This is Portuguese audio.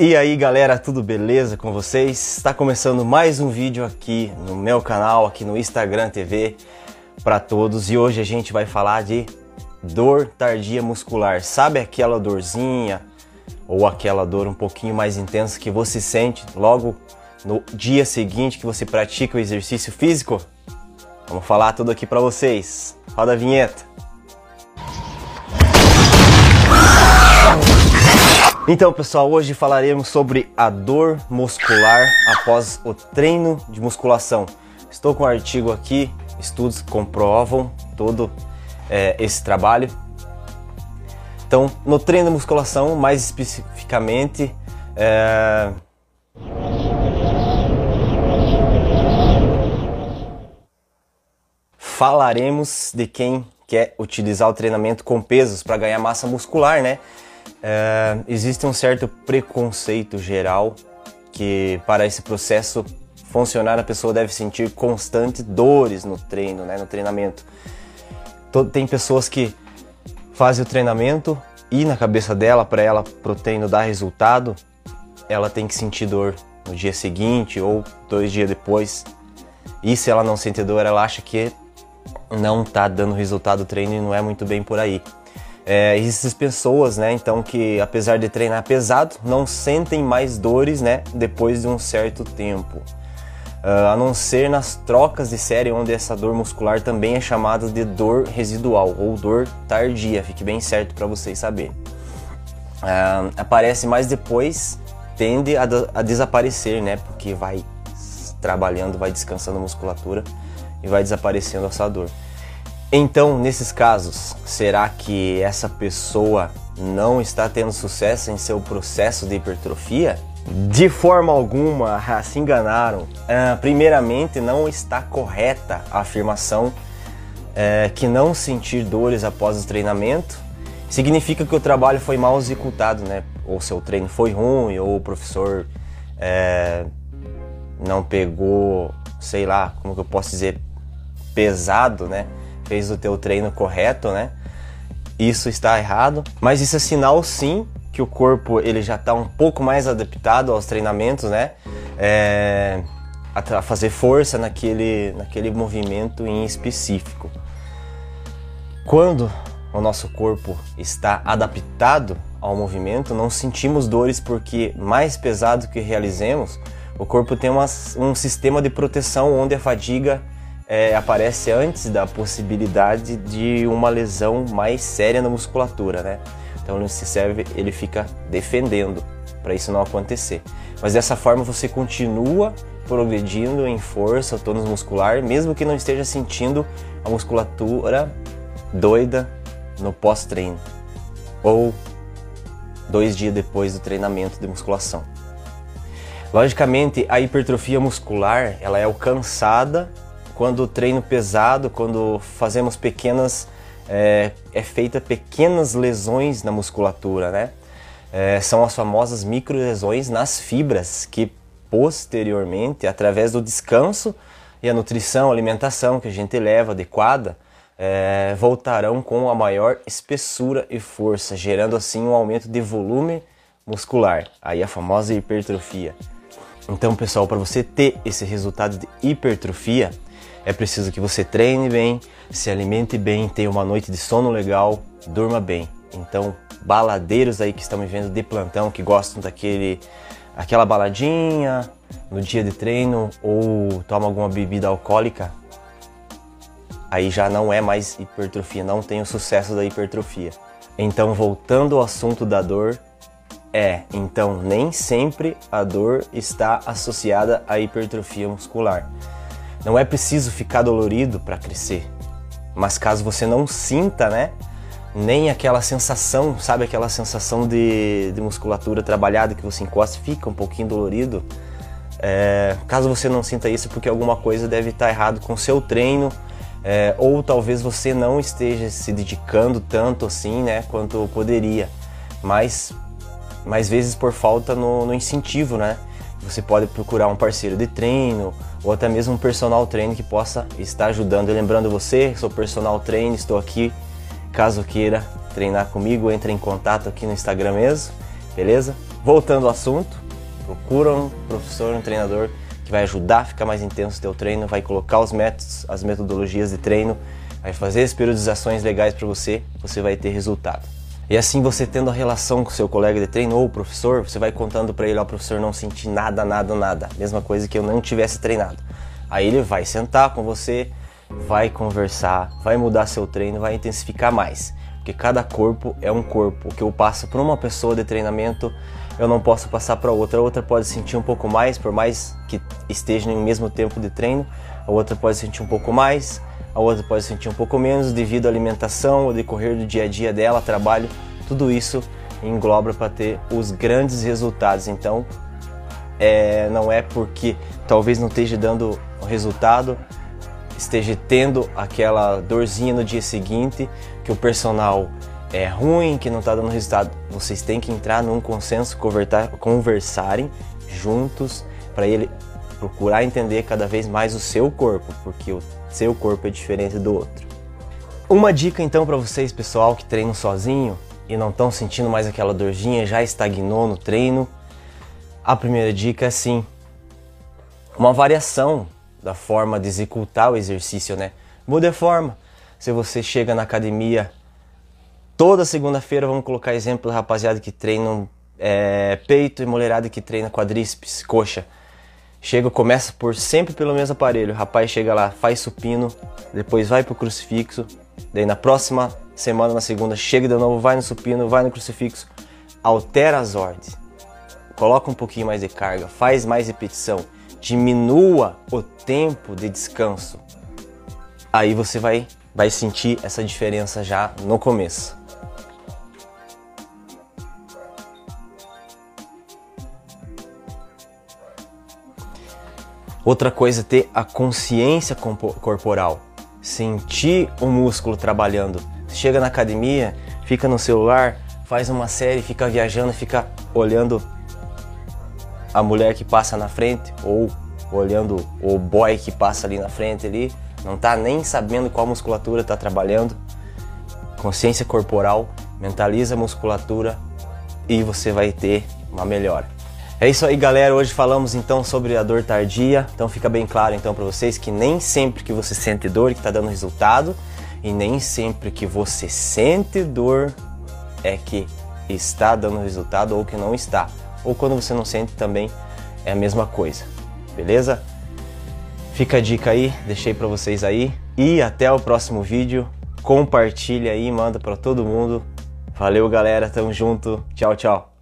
E aí galera, tudo beleza com vocês? Está começando mais um vídeo aqui no meu canal, aqui no Instagram TV para todos e hoje a gente vai falar de dor tardia muscular. Sabe aquela dorzinha ou aquela dor um pouquinho mais intensa que você sente logo no dia seguinte que você pratica o exercício físico? Vamos falar tudo aqui para vocês. Roda a vinheta. Então, pessoal, hoje falaremos sobre a dor muscular após o treino de musculação. Estou com um artigo aqui, estudos comprovam todo é, esse trabalho. Então, no treino de musculação, mais especificamente, é... falaremos de quem quer utilizar o treinamento com pesos para ganhar massa muscular, né? É, existe um certo preconceito geral que para esse processo funcionar a pessoa deve sentir constantes dores no treino, né, no treinamento. Tem pessoas que fazem o treinamento e na cabeça dela, para ela pro treino dar resultado, ela tem que sentir dor no dia seguinte ou dois dias depois. E se ela não sente dor, ela acha que não está dando resultado o treino e não é muito bem por aí. É, existem pessoas, né, então que apesar de treinar pesado, não sentem mais dores, né, depois de um certo tempo. Uh, a não ser nas trocas de série, onde essa dor muscular também é chamada de dor residual ou dor tardia, fique bem certo para vocês saberem. Uh, aparece mais depois, tende a, a desaparecer, né, porque vai trabalhando, vai descansando a musculatura e vai desaparecendo essa dor. Então, nesses casos, será que essa pessoa não está tendo sucesso em seu processo de hipertrofia? De forma alguma, se enganaram. Uh, primeiramente, não está correta a afirmação uh, que não sentir dores após o treinamento significa que o trabalho foi mal executado, né? Ou seu treino foi ruim, ou o professor uh, não pegou, sei lá, como que eu posso dizer, pesado, né? Fez o teu treino correto, né? Isso está errado, mas isso é sinal sim que o corpo ele já está um pouco mais adaptado aos treinamentos, né? É, a fazer força naquele, naquele movimento em específico. Quando o nosso corpo está adaptado ao movimento, não sentimos dores porque mais pesado que realizemos, o corpo tem uma, um sistema de proteção onde a fadiga é, aparece antes da possibilidade de uma lesão mais séria na musculatura, né? Então se serve, ele fica defendendo para isso não acontecer. Mas dessa forma você continua progredindo em força, tônus muscular, mesmo que não esteja sentindo a musculatura doida no pós-treino ou dois dias depois do treinamento de musculação. Logicamente, a hipertrofia muscular ela é alcançada quando o treino pesado, quando fazemos pequenas, é, é feita pequenas lesões na musculatura, né? É, são as famosas microlesões nas fibras que posteriormente, através do descanso e a nutrição, alimentação que a gente leva adequada, é, voltarão com a maior espessura e força, gerando assim um aumento de volume muscular, aí a famosa hipertrofia. Então, pessoal, para você ter esse resultado de hipertrofia, é preciso que você treine bem, se alimente bem, tenha uma noite de sono legal, durma bem. Então, baladeiros aí que estão me vendo de plantão, que gostam daquele aquela baladinha no dia de treino ou toma alguma bebida alcoólica, aí já não é mais hipertrofia, não tem o sucesso da hipertrofia. Então, voltando ao assunto da dor, é, então nem sempre a dor está associada à hipertrofia muscular. Não é preciso ficar dolorido para crescer. Mas caso você não sinta, né? Nem aquela sensação, sabe aquela sensação de, de musculatura trabalhada que você encosta fica um pouquinho dolorido. É, caso você não sinta isso, é porque alguma coisa deve estar errado com o seu treino, é, ou talvez você não esteja se dedicando tanto assim, né, quanto poderia, mas mais vezes por falta no, no incentivo, né? Você pode procurar um parceiro de treino ou até mesmo um personal trainer que possa estar ajudando. E lembrando você, sou personal trainer, estou aqui. Caso queira treinar comigo, entre em contato aqui no Instagram mesmo. beleza? Voltando ao assunto, procura um professor, um treinador que vai ajudar a ficar mais intenso o teu treino, vai colocar os métodos, as metodologias de treino, vai fazer as periodizações legais para você, você vai ter resultado. E assim você tendo a relação com seu colega de treino ou o professor, você vai contando para ele, ó, professor, não senti nada, nada, nada. Mesma coisa que eu não tivesse treinado. Aí ele vai sentar com você, vai conversar, vai mudar seu treino, vai intensificar mais. Porque cada corpo é um corpo. O que eu passo para uma pessoa de treinamento, eu não posso passar para outra. A outra pode sentir um pouco mais, por mais que esteja no mesmo tempo de treino. A outra pode sentir um pouco mais, a outra pode sentir um pouco menos devido à alimentação, ao decorrer do dia a dia dela, trabalho, tudo isso engloba para ter os grandes resultados. Então, é, não é porque talvez não esteja dando resultado, esteja tendo aquela dorzinha no dia seguinte, que o personal é ruim, que não está dando resultado. Vocês têm que entrar num consenso, conversar, conversarem juntos para ele procurar entender cada vez mais o seu corpo, porque o seu corpo é diferente do outro. Uma dica então para vocês, pessoal, que treinam sozinho e não estão sentindo mais aquela dorzinha, já estagnou no treino. A primeira dica é sim, uma variação da forma de executar o exercício, né? Mude a forma. Se você chega na academia toda segunda-feira, vamos colocar exemplo, rapaziada que treinam é, peito e mulherada que treina quadríceps, coxa. Chega, começa por sempre pelo mesmo aparelho. O rapaz chega lá, faz supino, depois vai pro crucifixo. Daí na próxima semana, na segunda, chega de novo, vai no supino, vai no crucifixo. Altera as ordens. Coloca um pouquinho mais de carga, faz mais repetição, diminua o tempo de descanso. Aí você vai, vai sentir essa diferença já no começo. Outra coisa é ter a consciência corporal, sentir o músculo trabalhando. chega na academia, fica no celular, faz uma série, fica viajando, fica olhando a mulher que passa na frente ou olhando o boy que passa ali na frente ali, não tá nem sabendo qual musculatura está trabalhando. Consciência corporal, mentaliza a musculatura e você vai ter uma melhora. É isso aí, galera. Hoje falamos então sobre a dor tardia. Então fica bem claro então para vocês que nem sempre que você sente dor que está dando resultado e nem sempre que você sente dor é que está dando resultado ou que não está. Ou quando você não sente também é a mesma coisa. Beleza? Fica a dica aí, deixei para vocês aí e até o próximo vídeo. Compartilha aí, manda para todo mundo. Valeu, galera. Tamo junto. Tchau, tchau.